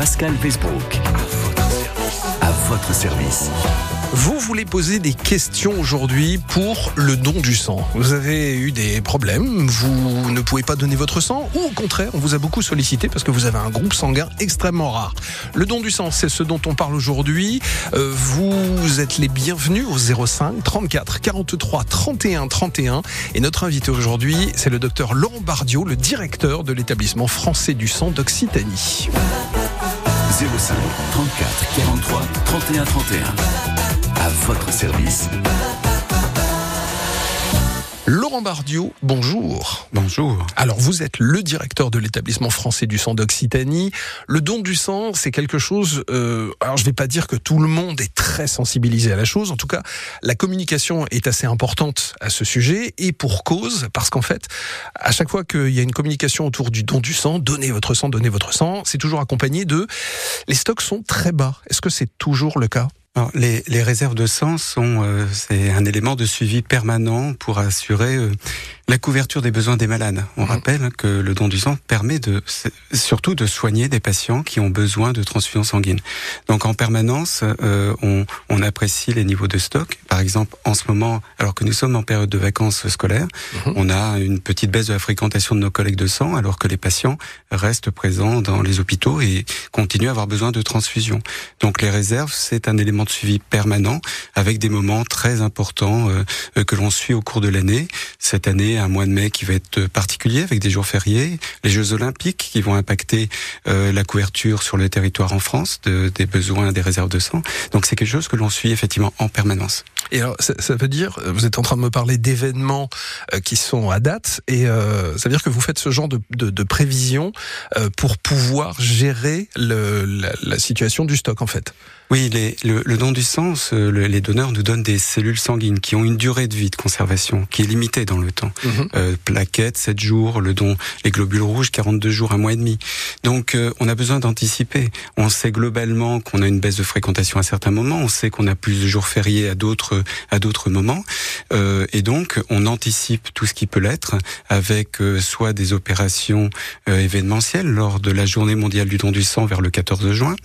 Pascal Facebook. À votre service. Vous voulez poser des questions aujourd'hui pour le don du sang. Vous avez eu des problèmes, vous ne pouvez pas donner votre sang, ou au contraire, on vous a beaucoup sollicité parce que vous avez un groupe sanguin extrêmement rare. Le don du sang, c'est ce dont on parle aujourd'hui. Euh, vous êtes les bienvenus au 05 34 43 31 31. Et notre invité aujourd'hui, c'est le docteur Laurent Bardio, le directeur de l'établissement français du sang d'Occitanie. 05 34 43 31 31 à votre service. Laurent Bardiot, bonjour. Bonjour. Alors vous êtes le directeur de l'établissement français du sang d'Occitanie. Le don du sang, c'est quelque chose. Euh, alors je vais pas dire que tout le monde est très sensibilisé à la chose. En tout cas, la communication est assez importante à ce sujet et pour cause, parce qu'en fait, à chaque fois qu'il y a une communication autour du don du sang, donnez votre sang, donnez votre sang, c'est toujours accompagné de les stocks sont très bas. Est-ce que c'est toujours le cas? Les, les, réserves de sang sont euh, c'est un élément de suivi permanent pour assurer euh, la couverture des besoins des malades. On mmh. rappelle que le don du sang permet de surtout de soigner des patients qui ont besoin de transfusion sanguine. Donc en permanence, euh, on, on, apprécie les niveaux de stock. Par exemple, en ce moment, alors que nous sommes en période de vacances scolaires, mmh. on a une petite baisse de la fréquentation de nos collègues de sang, alors que les patients restent présents dans les hôpitaux et continuent à avoir besoin de transfusion. Donc les réserves, c'est un élément de suivi permanent avec des moments très importants euh, que l'on suit au cours de l'année. Cette année, un mois de mai qui va être particulier avec des jours fériés, les Jeux Olympiques qui vont impacter euh, la couverture sur le territoire en France de, des besoins des réserves de sang. Donc c'est quelque chose que l'on suit effectivement en permanence. Et alors ça, veut dire, vous êtes en train de me parler d'événements euh, qui sont à date, et euh, ça veut dire que vous faites ce genre de, de, prévision euh, pour pouvoir gérer la situation du stock en fait. Oui, les, le, le, don du sang, le, les donneurs nous donnent des cellules sanguines qui ont une durée de vie de conservation qui est limitée dans le temps. Mmh. Euh, plaquettes, 7 jours, le don, les globules rouges, 42 jours, un mois et demi. Donc, euh, on a besoin d'anticiper. On sait globalement qu'on a une baisse de fréquentation à certains moments. On sait qu'on a plus de jours fériés à d'autres à d'autres moments. Euh, et donc, on anticipe tout ce qui peut l'être avec euh, soit des opérations euh, événementielles lors de la Journée mondiale du don du sang vers le 14 juin,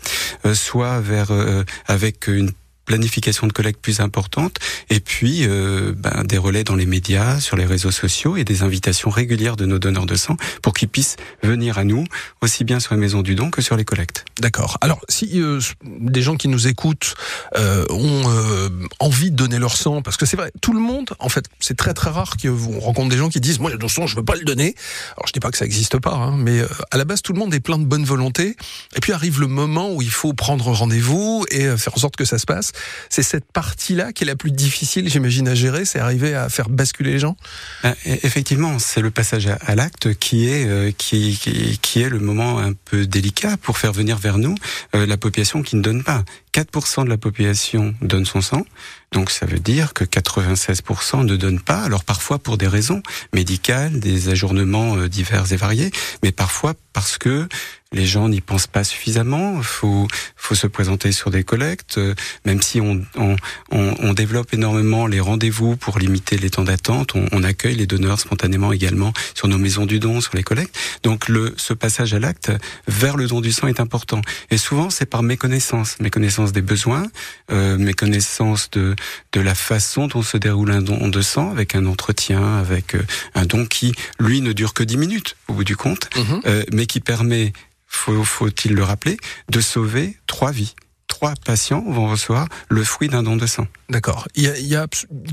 soit vers euh, avec une planification de collecte plus importante et puis euh, ben, des relais dans les médias, sur les réseaux sociaux et des invitations régulières de nos donneurs de sang pour qu'ils puissent venir à nous aussi bien sur les maisons du don que sur les collectes. D'accord. Alors si euh, des gens qui nous écoutent euh, ont euh, envie de donner leur sang, parce que c'est vrai, tout le monde, en fait, c'est très très rare qu'on rencontre des gens qui disent moi le sang je veux pas le donner. Alors je dis pas que ça existe pas, hein, mais euh, à la base tout le monde est plein de bonne volonté et puis arrive le moment où il faut prendre rendez-vous et euh, faire en sorte que ça se passe c'est cette partie-là qui est la plus difficile, j'imagine, à gérer, c'est arriver à faire basculer les gens? Ben, Effectivement, c'est le passage à, l'acte qui est, euh, qui, qui, qui, est le moment un peu délicat pour faire venir vers nous euh, la population qui ne donne pas. 4% de la population donne son sang, donc ça veut dire que 96% ne donnent pas, alors parfois pour des raisons médicales, des ajournements euh, divers et variés, mais parfois parce que les gens n'y pensent pas suffisamment. Faut faut se présenter sur des collectes, euh, même si on on, on, on développe énormément les rendez-vous pour limiter les temps d'attente. On, on, accueille les donneurs spontanément également sur nos maisons du don, sur les collectes. Donc le ce passage à l'acte vers le don du sang est important. Et souvent c'est par méconnaissance, méconnaissance des besoins, euh, méconnaissance de de la façon dont se déroule un don de sang avec un entretien, avec euh, un don qui lui ne dure que 10 minutes au bout du compte, mmh. euh, mais qui permet faut, faut-il le rappeler, de sauver trois vies trois patients vont recevoir le fruit d'un don de sang. D'accord. Il y a, il y a,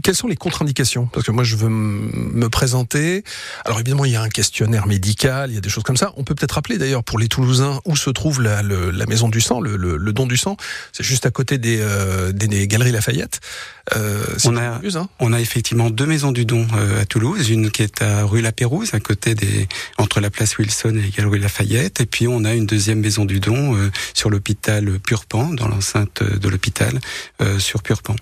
quelles sont les contre-indications? Parce que moi, je veux me présenter. Alors évidemment, il y a un questionnaire médical, il y a des choses comme ça. On peut peut-être rappeler d'ailleurs pour les Toulousains où se trouve la, le, la maison du sang, le, le, le don du sang. C'est juste à côté des, euh, des, des, Galeries Lafayette. Euh, on a, plus, hein on a effectivement deux maisons du don euh, à Toulouse, une qui est à rue La Pérouse, à côté des entre la place Wilson et les Galeries Lafayette, et puis on a une deuxième maison du don sur l'hôpital Purpan, dans l'enceinte de l'hôpital euh, sur Purpan.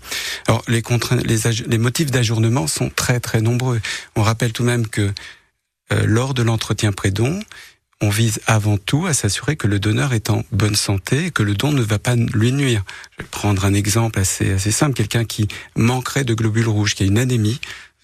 Alors les, les, les motifs d'ajournement sont très très nombreux. On rappelle tout de même que euh, lors de l'entretien pré-don, on vise avant tout à s'assurer que le donneur est en bonne santé et que le don ne va pas lui nuire. Je vais prendre un exemple assez, assez simple. Quelqu'un qui manquerait de globules rouges, qui a une anémie,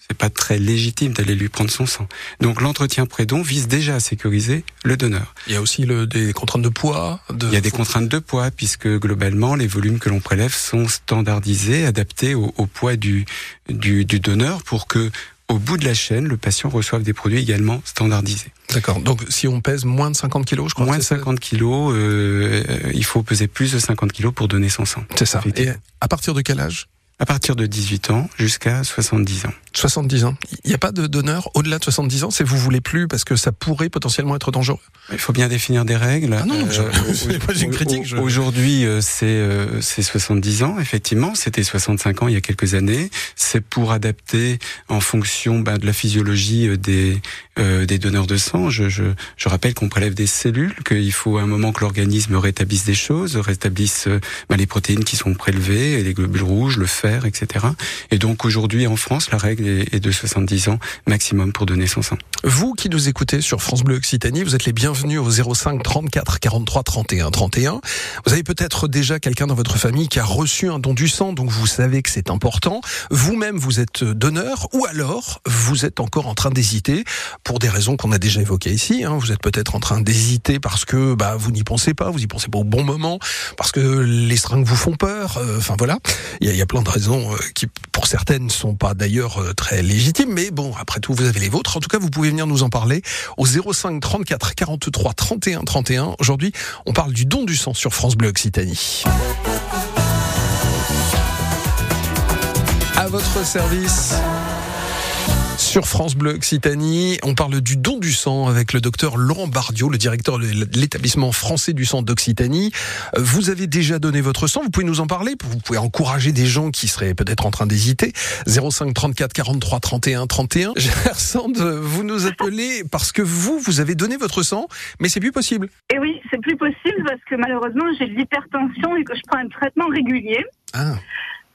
c'est pas très légitime d'aller lui prendre son sang. Donc l'entretien pré-don vise déjà à sécuriser le donneur. Il y a aussi le, des contraintes de poids. De... Il y a des contraintes de poids puisque globalement les volumes que l'on prélève sont standardisés, adaptés au, au poids du, du, du donneur pour que au bout de la chaîne, le patient reçoive des produits également standardisés. D'accord. Donc, si on pèse moins de 50 kilos, je crois. Moins de 50 kilos, euh, il faut peser plus de 50 kilos pour donner son sang. C'est ça. Et à partir de quel âge À partir de 18 ans jusqu'à 70 ans. 70 ans. Il n'y a pas de donneur au-delà de 70 ans, c'est vous voulez plus parce que ça pourrait potentiellement être dangereux. Il faut bien définir des règles. Ah non, non euh, j'ai une critique. Je... Aujourd'hui, euh, c'est euh, c'est 70 ans, effectivement. C'était 65 ans il y a quelques années. C'est pour adapter en fonction ben, de la physiologie des euh, des donneurs de sang. Je, je, je rappelle qu'on prélève des cellules, qu'il faut un moment que l'organisme rétablisse des choses, rétablisse ben, les protéines qui sont prélevées, les globules rouges, le fer, etc. Et donc aujourd'hui en France, la règle et de 70 ans maximum pour donner son sang. Vous qui nous écoutez sur France Bleu Occitanie, vous êtes les bienvenus au 05 34 43 31 31. Vous avez peut-être déjà quelqu'un dans votre famille qui a reçu un don du sang, donc vous savez que c'est important. Vous-même, vous êtes donneur, ou alors vous êtes encore en train d'hésiter pour des raisons qu'on a déjà évoquées ici. Hein. Vous êtes peut-être en train d'hésiter parce que bah, vous n'y pensez pas, vous y pensez pas au bon moment, parce que les seringues vous font peur. Euh, enfin voilà, il y, y, a plein de euh, qui, pour certaines, ne sont pas d'ailleurs euh, très légitime, mais bon, après tout, vous avez les vôtres. En tout cas, vous pouvez venir nous en parler au 05 34 43 31 31. Aujourd'hui, on parle du don du sang sur France Bleu Occitanie. À votre service sur France Bleu Occitanie. On parle du don du sang avec le docteur Laurent Bardio, le directeur de l'établissement français du sang d'Occitanie. Euh, vous avez déjà donné votre sang, vous pouvez nous en parler, vous pouvez encourager des gens qui seraient peut-être en train d'hésiter. 05 34 43 31 31. Gersande, vous nous appelez parce que vous, vous avez donné votre sang, mais c'est plus possible. Eh oui, c'est plus possible parce que malheureusement j'ai de l'hypertension et que je prends un traitement régulier. Ah.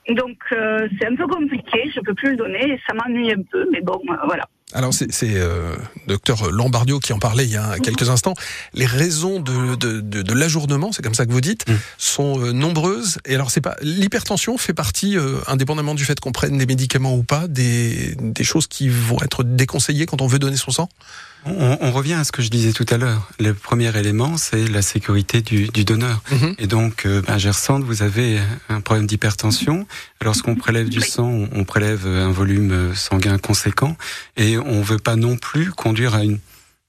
Donc euh, c'est un peu compliqué, je peux plus le donner, et ça m'ennuie un peu, mais bon, euh, voilà. Alors c'est euh, docteur Lombardio qui en parlait il y a quelques instants. Les raisons de, de, de, de l'ajournement, c'est comme ça que vous dites, mm. sont euh, nombreuses. Et alors c'est pas l'hypertension fait partie, euh, indépendamment du fait qu'on prenne des médicaments ou pas, des, des choses qui vont être déconseillées quand on veut donner son sang? On, on, revient à ce que je disais tout à l'heure. Le premier élément, c'est la sécurité du, du donneur. Mm-hmm. Et donc, euh, ben, Gersande, vous avez un problème d'hypertension. Lorsqu'on prélève du sang, on, on prélève un volume sanguin conséquent. Et on veut pas non plus conduire à une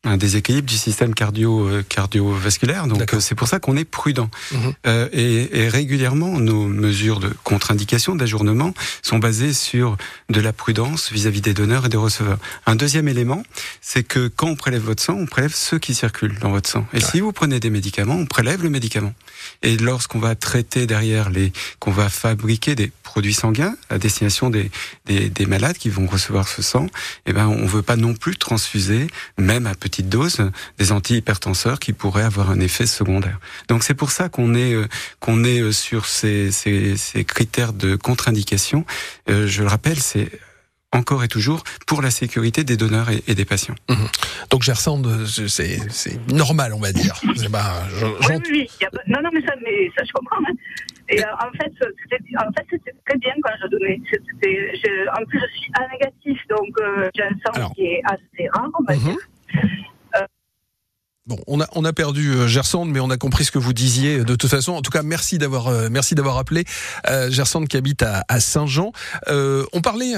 un déséquilibre du système cardio euh, cardiovasculaire. Donc euh, c'est pour ça qu'on est prudent. Mhm. Euh, et, et, régulièrement, nos mesures de contre-indication, d'ajournement, sont basées sur de la prudence vis-à-vis des donneurs et des receveurs. Un deuxième élément, c'est que quand on prélève votre sang, on prélève ceux qui circulent dans votre sang. Et si vous prenez des médicaments, on prélève le médicament. Et lorsqu'on va traiter derrière les, qu'on va fabriquer des produits sanguins à destination des, des, des malades qui vont recevoir ce sang, eh ben on veut pas non plus transfuser, même à petite dose, des antihypertenseurs qui pourraient avoir un effet secondaire. Donc c'est pour ça qu'on est euh, qu'on est euh, sur ces, ces, ces critères de contre-indication. Euh, je le rappelle, c'est encore et toujours pour la sécurité des donneurs et, des patients. Mmh. Donc Gersande, c'est normal, on va dire. Je, oui, oui, non, non, mais ça, mais ça je comprends. Hein. Et euh, en fait, c'était en fait, très bien quand je donnais. en plus, je suis A négatif, donc euh, j'ai un sang Alors, qui est assez rare, on va mmh. Bon, on a on a perdu euh, Gersande, mais on a compris ce que vous disiez euh, de toute façon. En tout cas, merci d'avoir euh, merci d'avoir appelé euh, qui habite à, à Saint-Jean. Euh, on parlait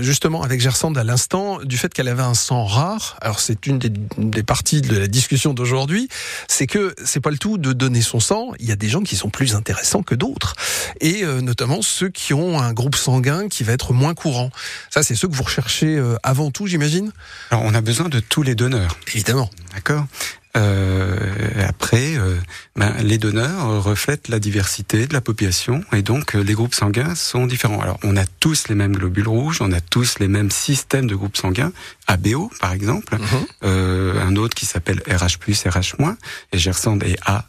justement avec Gersande à l'instant du fait qu'elle avait un sang rare. Alors c'est une des, des, parties de la discussion d'aujourd'hui, c'est que c'est pas le tout de donner son sang. Il y a des gens qui sont plus intéressants que d'autres, et notamment ceux qui ont un groupe sanguin qui va être moins courant. Ça, c'est ceux que vous recherchez avant tout, j'imagine? Alors on a besoin de tous les donneurs. Évidemment. D'accord? Euh, après, euh, ben, les donneurs reflètent la diversité de la population et donc euh, les groupes sanguins sont différents. Alors, on a tous les mêmes globules rouges, on a tous les mêmes systèmes de groupes sanguins, ABO par exemple, euh, un autre qui s'appelle RH+, RH-, et Gersand est A-.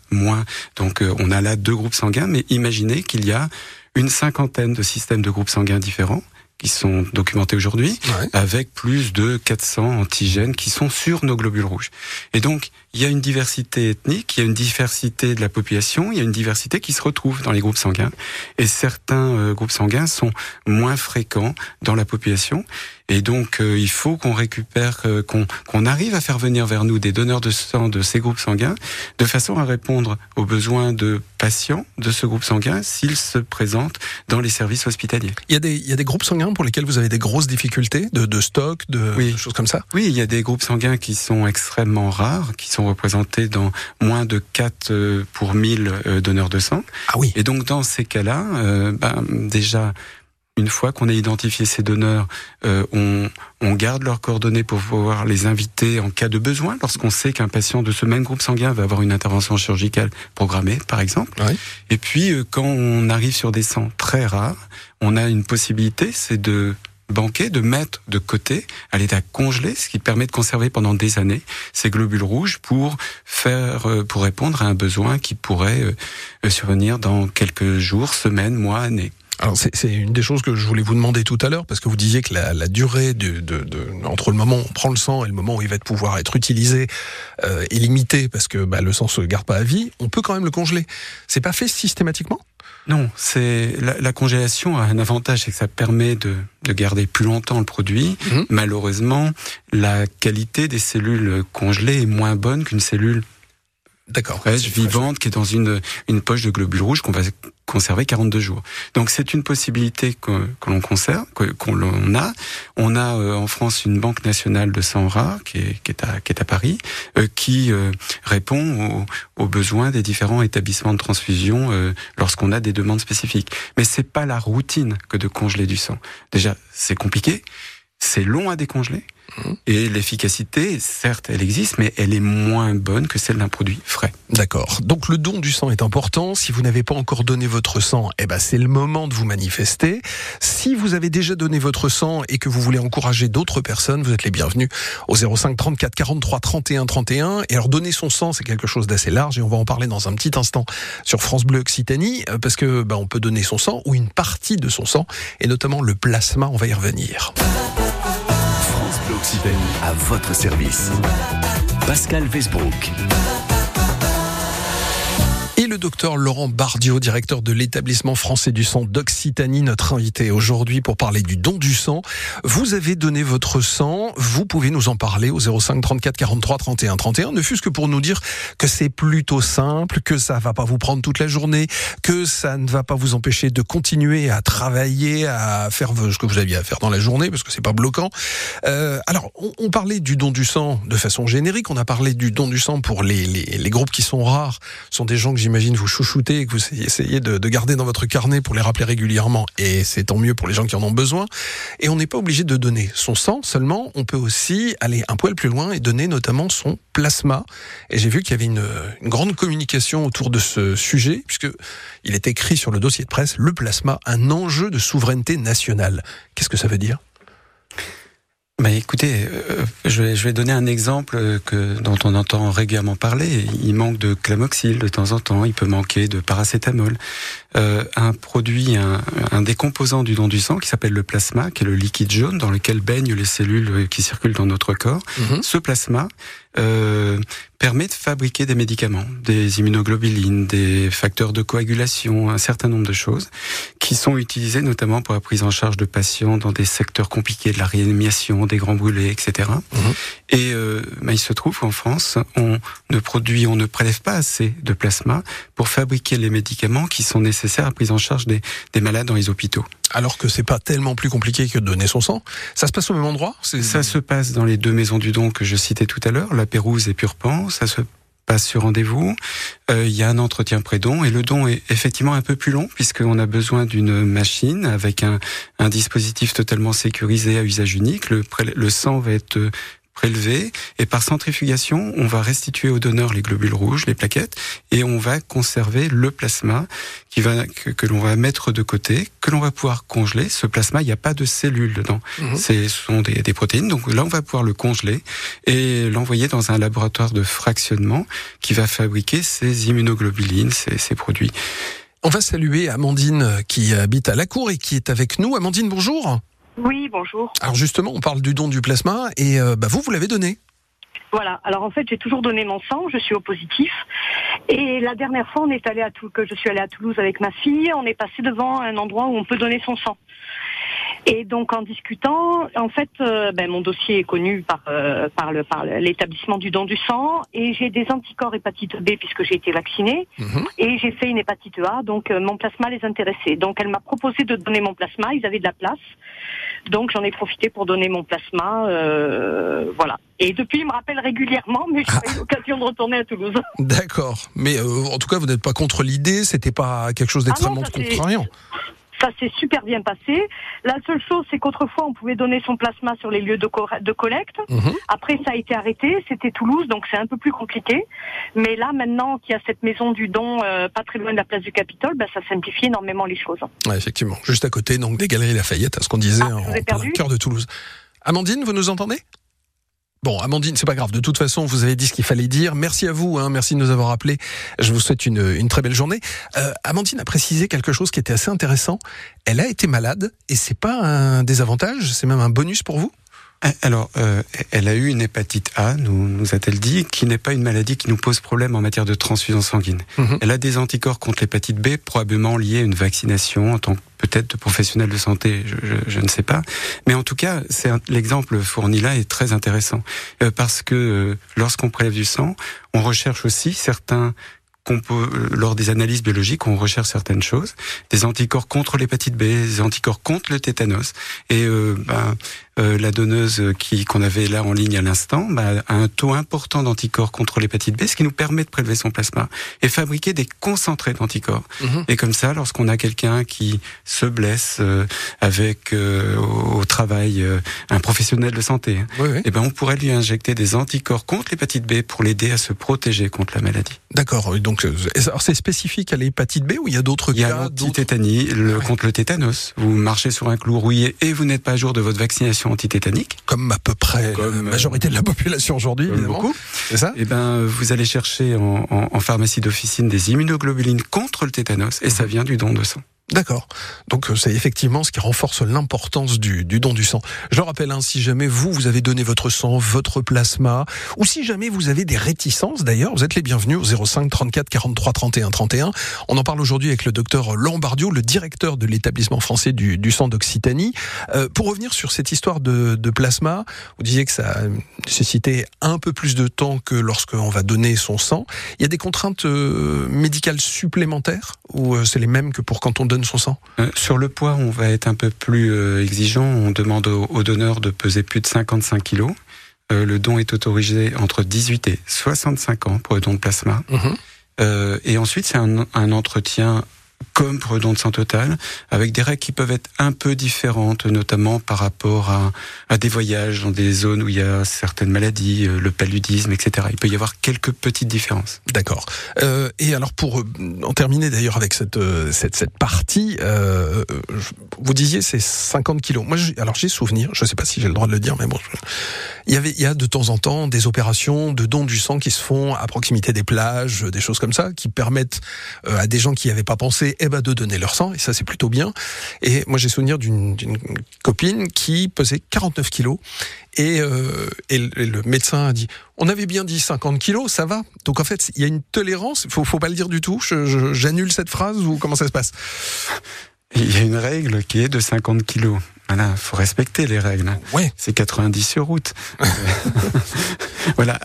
Donc, on a là deux groupes sanguins, mais imaginez qu'il y a une cinquantaine de systèmes de groupes sanguins différents qui sont documentés aujourd'hui, avec plus de 400 antigènes qui sont sur nos globules rouges. Et donc, il y a une diversité ethnique, il y a une diversité de la population, il y a une diversité qui se retrouve dans les groupes sanguins. Et certains euh, groupes sanguins sont moins fréquents dans la population. Et donc, euh, il faut qu'on récupère, euh, qu'on arrive à faire venir vers nous des donneurs de sang de ces groupes sanguins, de façon à répondre aux besoins de patients de ce groupe sanguin s'ils se présentent dans les services hospitaliers. Il y, a des, il y a des groupes sanguins pour lesquels vous avez des grosses difficultés de, de stock, de, de, choses comme ça? Oui, il y a des groupes sanguins qui sont extrêmement rares, qui sont représentés dans moins de 4 euh, pour 1000 donneurs de sang. Ah oui. Et donc, dans ces cas-là, ben, déjà, une fois qu'on a identifié ces donneurs, euh, on, on, garde leurs coordonnées pour pouvoir les inviter en cas de besoin, lorsqu'on sait qu'un patient de ce même groupe sanguin va avoir une intervention chirurgicale programmée, par exemple. Oui. Et puis, euh, quand on arrive sur des sangs très rares, on a une possibilité, c'est de banquer, de mettre de côté à l'état congelé, ce qui permet de conserver pendant des années ces globules rouges pour faire, euh, pour répondre à un besoin qui pourrait euh, survenir dans quelques jours, semaines, mois, années. Alors c'est une des choses que je voulais vous demander tout à l'heure parce que vous disiez que la, la durée de, de, de, entre le moment où on prend le sang et le moment où il va pouvoir être utilisé euh, est limitée parce que bah, le sang se garde pas à vie. On peut quand même le congeler. C'est pas fait systématiquement? Non, c'est la, la, congélation a un avantage, c'est que ça permet de, de, garder plus longtemps le produit. Mmh. Malheureusement, la qualité des cellules congelées est moins bonne qu'une cellule D'accord. Fraîche, vivante, qui est dans une, une poche de globules rouges qu'on va conserver 42 jours. Donc c'est une possibilité que, que l'on conserve, qu'on a. On a euh, en France une banque nationale de sang rare qui est, qui est, à, qui est à Paris, euh, qui euh, répond aux, aux, besoins des différents établissements de transfusion euh, lorsqu'on a des demandes spécifiques. Mais c'est pas la routine que de congeler du sang. Déjà, c'est compliqué, c'est long à décongeler. Et l'efficacité, certes, elle existe, mais elle est moins bonne que celle d'un produit frais. D'accord. Donc le don du sang est important. Si vous n'avez pas encore donné votre sang, eh ben c'est le moment de vous manifester. Si vous avez déjà donné votre sang et que vous voulez encourager d'autres personnes, vous êtes les bienvenus au 05 34 43 31 31. Et alors donner son sang, c'est quelque chose d'assez large et on va en parler dans un petit instant sur France Bleu Occitanie euh, parce que ben, on peut donner son sang ou une partie de son sang et notamment le plasma. On va y revenir. Occitanie à votre service. Pascal Westbrook. Et le docteur Laurent Bardio, directeur de l'établissement français du sang d'Occitanie, notre invité aujourd'hui pour parler du don du sang. Vous avez donné votre sang, vous pouvez nous en parler au 05 34 43 31 31, ne fût-ce que pour nous dire que c'est plutôt simple, que ça va pas vous prendre toute la journée, que ça ne va pas vous empêcher de continuer à travailler, à faire ce que vous aviez à faire dans la journée, parce que c'est pas bloquant. Euh, alors, on, parlait du don du sang de façon générique, on a parlé du don du sang pour les, les, groupes qui sont rares, sont des gens que j'imagine vous chouchoutez et que vous essayez de, de, garder dans votre carnet pour les rappeler régulièrement. Et c'est tant mieux pour les gens qui en ont besoin. Et on n'est pas obligé de donner son sang seulement. On peut aussi aller un poil plus loin et donner notamment son plasma. Et j'ai vu qu'il y avait une, une, grande communication autour de ce sujet, puisque il est écrit sur le dossier de presse le plasma, un enjeu de souveraineté nationale. Qu'est-ce que ça veut dire? Bah écoutez, euh, je, vais, je vais donner un exemple que dont on entend régulièrement parler. Il manque de clamoxyle de temps en temps. Il peut manquer de paracétamol. Euh, un produit, un, un, des composants du don du sang qui s'appelle le plasma, qui est le liquide jaune dans lequel baignent les cellules qui circulent dans notre corps. Mm -hmm. Ce plasma euh, permet de fabriquer des médicaments, des immunoglobulines, des facteurs de coagulation, un certain nombre de choses qui sont utilisés notamment pour la prise en charge de patients dans des secteurs compliqués de la réanimation, des grands brûlés, etc. Mmh. Et euh, bah, il se trouve qu'en France, on ne produit, on ne prélève pas assez de plasma pour fabriquer les médicaments qui sont nécessaires à la prise en charge des, des malades dans les hôpitaux. Alors que c'est pas tellement plus compliqué que de donner son sang. Ça se passe au même endroit? Ça se passe dans les deux maisons du don que je citais tout à l'heure, la Pérouse et Purpan. Ça se passe sur rendez-vous. Euh, il y a un entretien pré-don et le don est effectivement un peu plus long puisqu'on a besoin d'une machine avec un, dispositif totalement sécurisé à usage unique. Le sang va être prélevé et par centrifugation, on va restituer au donneur les globules rouges, les plaquettes, et on va conserver le plasma qui va que, que l'on va mettre de côté, que l'on va pouvoir congeler. Ce plasma, il n'y a pas de cellules dedans. Mmh. Ce sont des, des, protéines. Donc là, on va pouvoir le congeler et l'envoyer dans un laboratoire de fractionnement qui va fabriquer ces immunoglobulines, ces, ces produits. On va saluer Amandine qui habite à la cour et qui est avec nous. Amandine, bonjour. Oui, bonjour. Alors justement, on parle du don du plasma et euh, bah vous, vous l'avez donné. Voilà. Alors en fait, j'ai toujours donné mon sang. Je suis au positif. Et la dernière fois, on est allé à que je suis allée à Toulouse avec ma fille. On est passé devant un endroit où on peut donner son sang. Et donc en discutant, en fait, euh, ben, mon dossier est connu par euh, par le par l'établissement du don du sang et j'ai des anticorps hépatite B puisque j'ai été vaccinée mhm. et j'ai fait une hépatite A, donc euh, mon plasma les intéressait. Donc elle m'a proposé de donner mon plasma, ils avaient de la place, donc j'en ai profité pour donner mon plasma, voilà. Et depuis, il me rappelle régulièrement, mais j'ai eu l'occasion de retourner à Toulouse. D'accord, mais en tout cas, vous n'êtes pas contre l'idée, c'était pas quelque chose d'extrêmement ah contrariant. Ça s'est super bien passé. La seule chose, c'est qu'autrefois, on pouvait donner son plasma sur les lieux de, de collecte. Mhm. Après, ça a été arrêté. C'était Toulouse, donc c'est un peu plus compliqué. Mais là, maintenant qu'il y a cette maison du don euh, pas très loin de la place du Capitole, bah, ça simplifie énormément les choses. Ouais, effectivement. Juste à côté, donc des Galeries Lafayette, à ce qu'on disait ah, en, en cœur de Toulouse. Amandine, vous nous entendez? Bon, Amandine, c'est pas grave. De toute façon, vous avez dit ce qu'il fallait dire. Merci à vous. Hein. Merci de nous avoir appelés. Je vous souhaite une, une très belle journée. Euh, Amandine a précisé quelque chose qui était assez intéressant. Elle a été malade et c'est pas un désavantage, c'est même un bonus pour vous? Euh, alors, euh, elle a eu une hépatite A, nous, nous a-t-elle dit, qui n'est pas une maladie qui nous pose problème en matière de transfusion sanguine. Mhm. Elle a des anticorps contre l'hépatite B, probablement liés à une vaccination en tant que peut-être de professionnel de santé, je, je, je, ne sais pas. Mais en tout cas, c'est l'exemple fourni là est très intéressant euh, parce que euh, lorsqu'on prélève du sang, on recherche aussi certains peut, lors des analyses biologiques, on recherche certaines choses, des anticorps contre l'hépatite B, des anticorps contre le tétanos. Et euh, ben, euh, la donneuse qui qu'on avait là en ligne à l'instant bah, a un taux important d'anticorps contre l'hépatite B, ce qui nous permet de prélever son plasma et fabriquer des concentrés d'anticorps. Mhm. Et comme ça, lorsqu'on a quelqu'un qui se blesse euh, avec euh, au, travail un professionnel de santé, et eh ben on pourrait lui injecter des anticorps contre l'hépatite B pour l'aider à se protéger contre la maladie. D'accord. Donc c'est spécifique à l'hépatite B ou il y a d'autres cas Il y a l'antitétanie, le, contre le tétanos. Vous marchez sur un clou rouillé et vous n'êtes pas à jour de votre vaccination antitétanique. Comme à peu près la euh, majorité de la population aujourd'hui, Beaucoup. C'est ça? Eh ben, vous allez chercher en, en pharmacie d'officine des immunoglobulines contre le tétanos et ça vient du don de sang. D'accord. Donc euh, c'est effectivement ce qui renforce l'importance du, du, don du sang. Je rappelle, hein, si jamais vous, vous avez donné votre sang, votre plasma, ou si jamais vous avez des réticences d'ailleurs, vous êtes les bienvenus au 05 34 43 31 31. On en parle aujourd'hui avec le docteur Lombardio, le directeur de l'établissement français du, du sang d'Occitanie. Euh, pour revenir sur cette histoire de, de, plasma, vous disiez que ça nécessitait un peu plus de temps que lorsqu'on va donner son sang. Il y a des contraintes euh, médicales supplémentaires ou euh, c'est les mêmes que pour quand on donne son sang euh, Sur le poids, on va être un peu plus euh, exigeant. On demande aux, donneurs de peser plus de 55 kilos. Euh, le don est autorisé entre 18 et 65 ans pour le don de plasma. Mhm. et ensuite, c'est un, un, entretien comme pour le don de sang total, avec des règles qui peuvent être un peu différentes, notamment par rapport à, à des voyages dans des zones où il y a certaines maladies, euh, le paludisme, etc. Il peut y avoir quelques petites différences. D'accord. Euh, et alors pour euh, en terminer d'ailleurs avec cette, euh, cette, cette partie, euh, vous disiez c'est 50 kilos. Moi, alors j'ai souvenir, je ne sais pas si j'ai le droit de le dire, mais bon, il y avait, il y a de temps en temps des opérations de don du sang qui se font à proximité des plages, des choses comme ça, qui permettent à des gens qui n'y avaient pas pensé eh ben, de donner leur sang, et ça c'est plutôt bien. Et moi j'ai souvenir d'une copine qui pesait 49 kilos, et, euh, et, le médecin a dit, on avait bien dit 50 kilos, ça va. Donc en fait, il y a une tolérance, faut, faut pas le dire du tout, j'annule cette phrase, ou comment ça se passe? Il y a une règle qui est de 50 kilos. Voilà, faut respecter les règles. Ouais. C'est 90 sur route. voilà.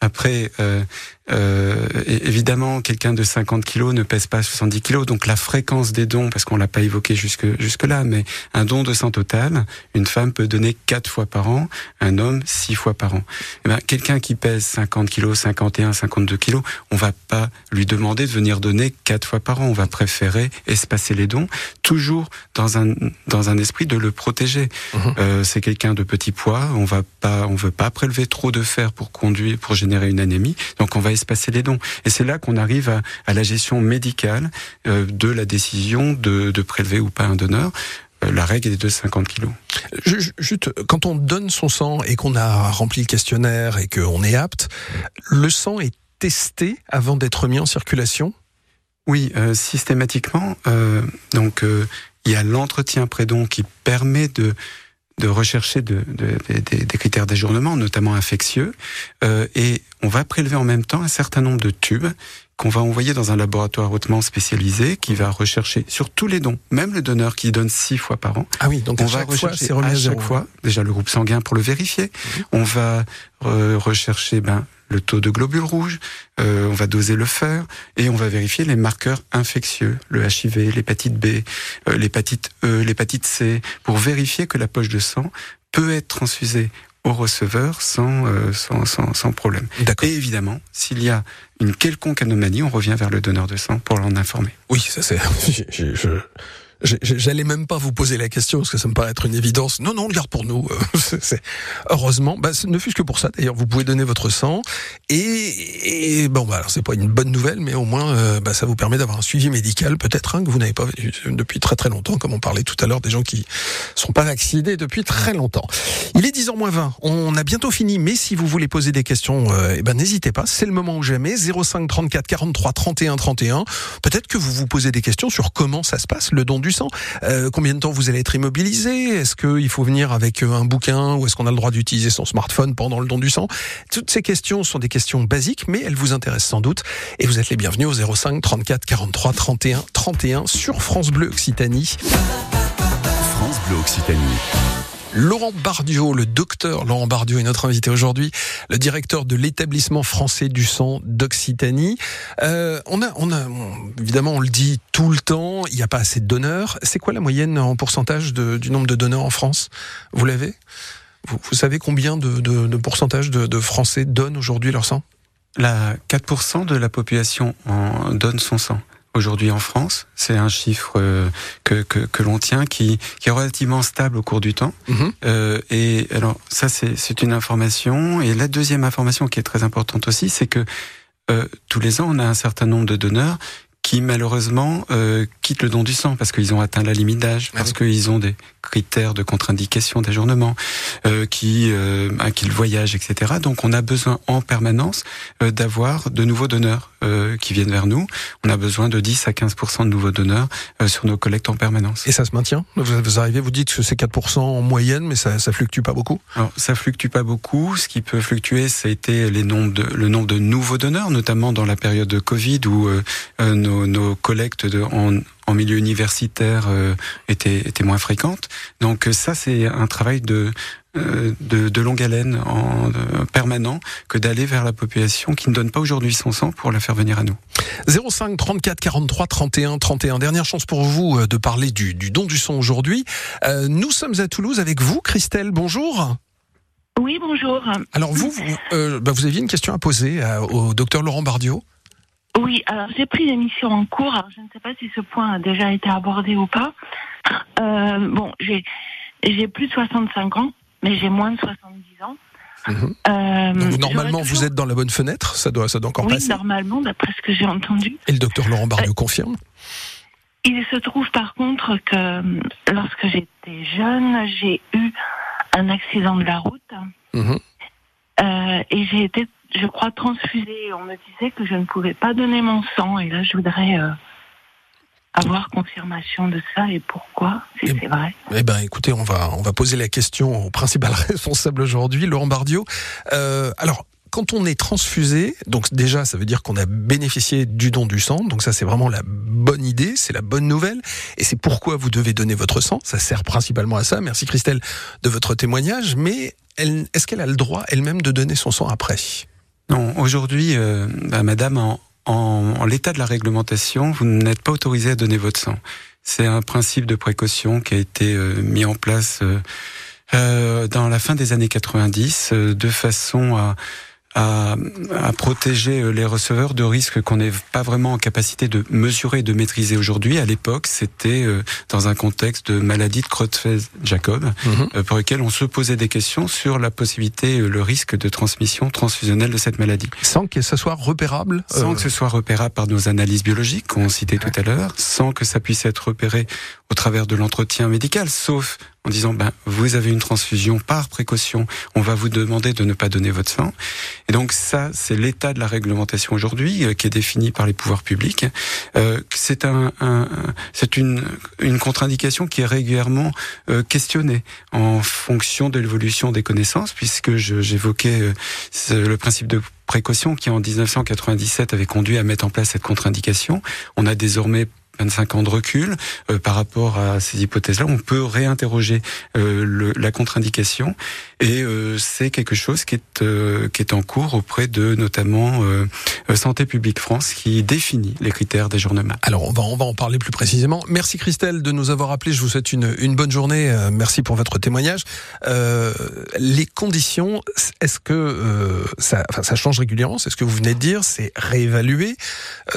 Après, euh, euh, évidemment, quelqu'un de 50 kilos ne pèse pas 70 kilos, donc la fréquence des dons, parce qu'on l'a pas évoqué jusque jusque là, mais un don de sang total, une femme peut donner quatre fois par an, un homme six fois par an. Eh ben, quelqu'un qui pèse 50 kilos, 51, 52 kilos, on va pas lui demander de venir donner quatre fois par an. On va préférer espacer les dons, toujours dans un dans un esprit de le protéger. Mmh. Euh, c'est quelqu'un de petit poids, on va pas, on veut pas prélever trop de fer pour conduire, pour générer une anémie, donc on va passer les dons. Et c'est là qu'on arrive à, la gestion médicale euh, de la décision de, prélever ou pas un donneur. Euh, la règle est de 50 kilos. Juste, quand on donne son sang et qu'on a rempli le questionnaire et qu'on est apte, le sang est testé avant d'être mis en circulation? Oui, euh, systématiquement. donc, il y a l'entretien prédon qui permet de de rechercher de, des critères d'ajournement, notamment infectieux, euh, et on va prélever en même temps un certain nombre de tubes qu'on va envoyer dans un laboratoire hautement spécialisé qui va rechercher sur tous les dons, même le donneur qui donne six fois par an. Ah oui, donc on va rechercher fois, à, chaque fois déjà le groupe sanguin pour le vérifier. Mhm. On va rechercher ben, le taux de globules rouges, euh, on va doser le fer et on va vérifier les marqueurs infectieux, le HIV, l'hépatite B, euh, l'hépatite E, l'hépatite C, pour vérifier que la poche de sang peut être transfusée au receveur sans, euh, sans, sans, sans, problème. Et évidemment, s'il y a une quelconque anomalie, on revient vers le donneur de sang pour l'en informer. Oui, ça c'est. je, J'allais même pas vous poser la question parce que ça me paraît être une évidence. Non, non, on le garde pour nous. heureusement, bah, ne fût-ce que pour ça. D'ailleurs, vous pouvez donner votre sang et, et bon, bah, alors c'est pas une bonne nouvelle, mais au moins, euh, bah, ça vous permet d'avoir un suivi médical, peut-être hein, que vous n'avez pas depuis très très longtemps, comme on parlait tout à l'heure des gens qui sont pas vaccinés depuis très longtemps. Il est 10h moins 20. On a bientôt fini, mais si vous voulez poser des questions, euh, eh ben n'hésitez pas. C'est le moment ou jamais. 05 34 43 31 31. Peut-être que vous vous posez des questions sur comment ça se passe le don du euh, combien de temps vous allez être immobilisé? Est-ce qu'il faut venir avec euh, un bouquin ou est-ce qu'on a le droit d'utiliser son smartphone pendant le don du sang? Toutes ces questions sont des questions basiques, mais elles vous intéressent sans doute. Et vous êtes les bienvenus au 05 34 43 31 31 sur France Bleu Occitanie. France Bleu Occitanie. Laurent Bardio, le docteur Laurent Bardio est notre invité aujourd'hui, le directeur de l'établissement français du sang d'Occitanie. Euh, on a, on a, évidemment, on le dit tout le temps, il n'y a pas assez de donneurs. C'est quoi la moyenne en pourcentage du nombre de donneurs en France? Vous l'avez? Vous, savez combien de, de, pourcentage de, Français donnent aujourd'hui leur sang? La 4% de la population en donne son sang aujourd'hui en France. C'est un chiffre euh, que, que, que l'on tient qui, qui est relativement stable au cours du temps. Mhm. Euh, et alors ça, c'est une information. Et la deuxième information qui est très importante aussi, c'est que euh, tous les ans, on a un certain nombre de donneurs qui malheureusement euh, quittent le don du sang parce qu'ils ont atteint la limite d'âge, ah parce qu'ils ont des critères de contre-indication d'ajournement, euh, qui euh, qu'ils voyagent, etc. Donc on a besoin en permanence euh, d'avoir de nouveaux donneurs euh, qui viennent vers nous. On a besoin de 10 à 15% de nouveaux donneurs euh, sur nos collectes en permanence. Et ça se maintient? Vous, arrivez, vous dites que c'est 4 en moyenne, mais ça, ça fluctue pas beaucoup? Alors ça fluctue pas beaucoup. Ce qui peut fluctuer, ça a été les nombres de, le nombre de nouveaux donneurs, notamment dans la période de Covid où nos nos, collectes de, en, en, milieu universitaire euh, étaient, étaient, moins fréquentes. Donc euh, ça, c'est un travail de, euh, de, de, longue haleine en permanent que d'aller vers la population qui ne donne pas aujourd'hui son sang pour la faire venir à nous. 05 34 43 31 31. Dernière chance pour vous de parler du, du don du sang aujourd'hui. nous sommes à Toulouse avec vous, Christelle. Bonjour. Oui, bonjour. Alors vous, vous, bah vous aviez une question à poser au docteur Laurent Bardio oui, alors j'ai pris l'émission en cours. Alors, je ne sais pas si ce point a déjà été abordé ou pas. Euh, bon, j'ai j'ai plus de 65 ans, mais j'ai moins de 70 ans. Mhm. Euh, normalement, vous êtes dans la bonne fenêtre, ça doit, ça doit encore oui, passer. Oui, normalement, d'après ce que j'ai entendu. Et le docteur Laurent Barrio euh, confirme? Il se trouve par contre que lorsque j'étais jeune, j'ai eu un accident de la route mhm. et j'ai été je crois, transfusée. On me disait que je ne pouvais pas donner mon sang. Et là, je voudrais euh, avoir confirmation de ça et pourquoi, si eh c'est vrai. Eh ben, écoutez, on va on va poser la question au principal responsable aujourd'hui, Laurent Bardio. Euh, alors. Quand on est transfusé, donc déjà ça veut dire qu'on a bénéficié du don du sang, donc ça c'est vraiment la bonne idée, c'est la bonne nouvelle, et c'est pourquoi vous devez donner votre sang. Ça sert principalement à ça. Merci Christelle de votre témoignage, mais est-ce qu'elle a le droit elle-même de donner son sang après? Non, aujourd'hui, euh, bah, madame, en, en, l'état de la réglementation, vous n'êtes pas autorisé à donner votre sang. C'est un principe de précaution qui a été euh, mis en place euh, euh dans la fin des années 90 de façon à à, à, protéger euh, les receveurs de risques qu'on n'est pas vraiment en capacité de mesurer et de maîtriser aujourd'hui. À l'époque, c'était euh, dans un contexte de maladie de Creutzfeldt-Jacob, mhm. euh, pour lequel on se posait des questions sur la possibilité, le risque de transmission transfusionnelle de cette maladie. Sans que ce soit repérable Sans que ce soit repérable par nos analyses biologiques qu'on citait tout à l'heure, sans que ça puisse être repéré au travers de l'entretien médical, sauf en disant ben vous avez une transfusion par précaution, on va vous demander de ne pas donner votre sang. Et donc ça, c'est l'état de la réglementation aujourd'hui euh, qui est défini par les pouvoirs publics. Euh, c'est un, un c'est une une contre-indication qui est régulièrement euh, questionnée en fonction de l'évolution des connaissances, puisque j'évoquais euh, le principe de précaution qui en 1997 avait conduit à mettre en place cette contre-indication. On a désormais 25 ans de recul euh, par rapport à ces hypothèses-là, on peut réinterroger euh, le, la contre-indication et euh, c'est quelque chose qui est euh, qui est en cours auprès de notamment euh, Santé publique France qui définit les critères d'ajournement. Alors on va on va en parler plus précisément. Merci Christelle de nous avoir appelé. Je vous souhaite une une bonne journée. merci pour votre témoignage. les conditions, est-ce que ça enfin, ça change régulièrement? C'est ce que vous venez de dire. C'est réévalué.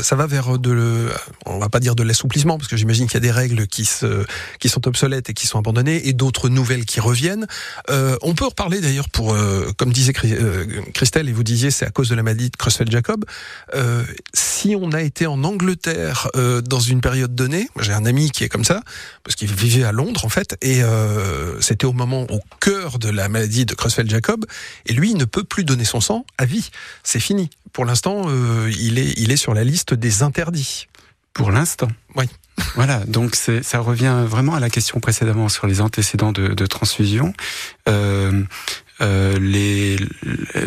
ça va vers de on va pas dire de l'assouplissement, parce que j'imagine qu'il y a des règles qui, se, qui sont obsolètes et qui sont abandonnées, et d'autres nouvelles qui reviennent. Euh, on peut reparler d'ailleurs pour, euh, comme disait euh, Christelle, et vous disiez, c'est à cause de la maladie de Creutzfeldt-Jacob. Si on a été en Angleterre dans une période donnée, j'ai un ami qui est comme ça, parce qu'il vivait à Londres en fait, et c'était au moment, au cœur de la maladie de Creutzfeldt-Jacob, et lui, il ne peut plus donner son sang à vie. C'est fini. Pour l'instant, il, est, il est sur la liste des interdits. Pour l'instant. Oui. Voilà, donc ça revient vraiment à la question précédemment sur les antécédents de, de transfusion. Euh, euh, les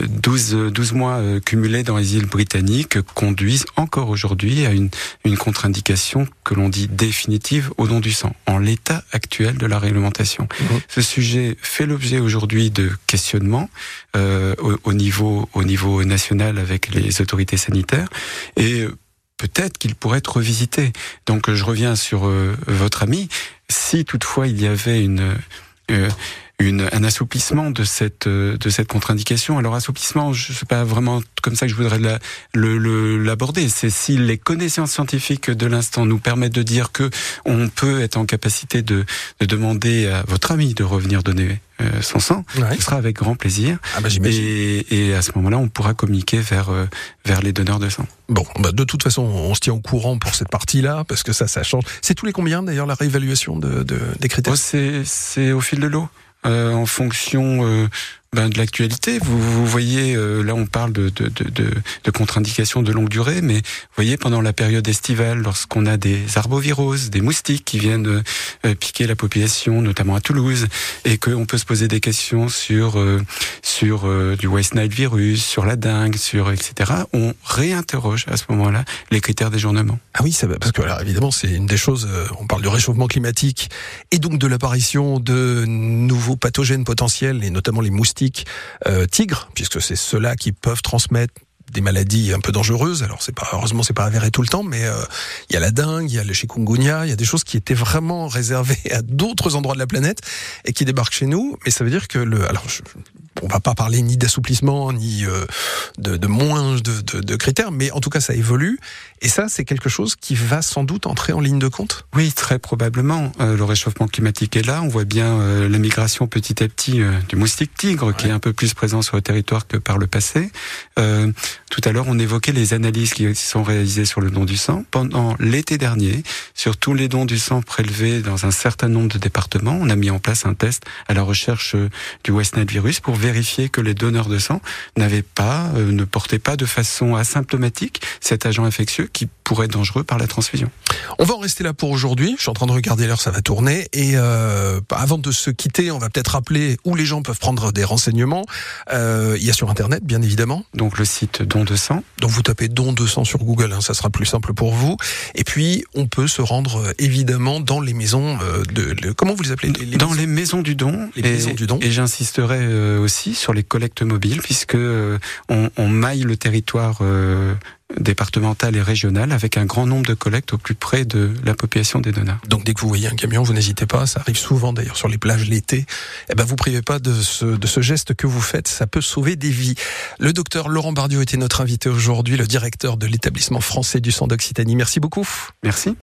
12, 12 mois euh, cumulés dans les îles britanniques conduisent encore aujourd'hui à une, une contre-indication que l'on dit définitive au don du sang, en l'état actuel de la réglementation. Mhm. Ce sujet fait l'objet aujourd'hui de questionnements euh, au, au, niveau, au niveau national avec les autorités sanitaires et peut-être qu'il pourrait être revisité. Donc je reviens sur euh, votre ami. Si toutefois il y avait une, euh, une un assouplissement de cette euh, de cette contre-indication, alors assouplissement, je sais pas vraiment comme ça que je voudrais l'aborder. Le, C'est si les connaissances scientifiques de l'instant nous permettent de dire que on peut être en capacité de, de demander à votre ami de revenir donner euh, son sang, ce sera avec grand plaisir. Ah bah, et, et, à ce moment-là, on pourra communiquer vers euh, vers les donneurs de sang. Bon, bah de toute façon, on se tient au courant pour cette partie-là parce que ça, ça change. C'est tous les combien d'ailleurs la réévaluation de, de des critères? Oh, C'est au fil de l'eau. Euh, en fonction euh, ben, de l'actualité. Vous, vous, voyez, euh, là on parle de, de, de, de contre-indications de longue durée, mais vous voyez, pendant la période estivale, lorsqu'on a des arboviroses, des moustiques qui viennent euh, piquer la population, notamment à Toulouse, et qu'on peut se poser des questions sur euh, sur du West Nile virus, sur la dengue, sur etc., on réinterroge à ce moment-là les critères d'éjournement. Ah oui, ça, parce que alors, évidemment, c'est une des choses, on parle du réchauffement climatique, et donc de l'apparition de nouveaux pathogènes potentiels, et notamment les moustiques euh, tigres, puisque c'est ceux-là qui peuvent transmettre des maladies un peu dangereuses. Alors c'est pas heureusement c'est pas avéré tout le temps, mais euh, il y a la dengue, il y a le chikungunya, il y a des choses qui étaient vraiment réservées à d'autres endroits de la planète et qui débarquent chez nous. Mais ça veut dire que le alors je, on va pas parler ni d'assouplissement ni euh, de, de, moins de, de, de, critères, mais en tout cas ça évolue. Et ça, c'est quelque chose qui va sans doute entrer en ligne de compte. Oui, très probablement. Euh, le réchauffement climatique est là. On voit bien euh, la migration petit à petit du moustique tigre, qui est un peu plus présent sur le territoire que par le passé. Tout à l'heure, on évoquait les analyses qui sont réalisées sur le don du sang. Pendant l'été dernier, sur tous les dons du sang prélevés dans un certain nombre de départements, on a mis en place un test à la recherche du West Nile virus pour vérifier que les donneurs de sang n'avaient pas, euh, ne portaient pas de façon asymptomatique cet agent infectieux qui pourrait être dangereux par la transfusion. On va en rester là pour aujourd'hui. Je suis en train de regarder l'heure, ça va tourner. Et euh, avant de se quitter, on va peut-être rappeler où les gens peuvent prendre des renseignements. Euh, il y a sur Internet, bien évidemment. Donc le site Don de sang. Donc vous tapez Don de sang sur Google, hein, ça sera plus simple pour vous. Et puis on peut se rendre euh, évidemment dans les maisons euh, de, comment vous les appelez les, Dans les maisons du don. Les maisons du don. Et j'insisterai euh, aussi sur les collectes mobiles, puisque on, on, maille le territoire euh, départemental et régional avec un grand nombre de collectes au plus près de la population des donneurs. Donc dès que vous voyez un camion, vous n'hésitez pas, ça arrive souvent d'ailleurs sur les plages l'été. Eh ben vous privez pas de ce, de ce geste que vous faites, ça peut sauver des vies. Le docteur Laurent Bardieu était notre invité aujourd'hui, le directeur de l'établissement français du sang d'Occitanie. Merci beaucoup. Merci.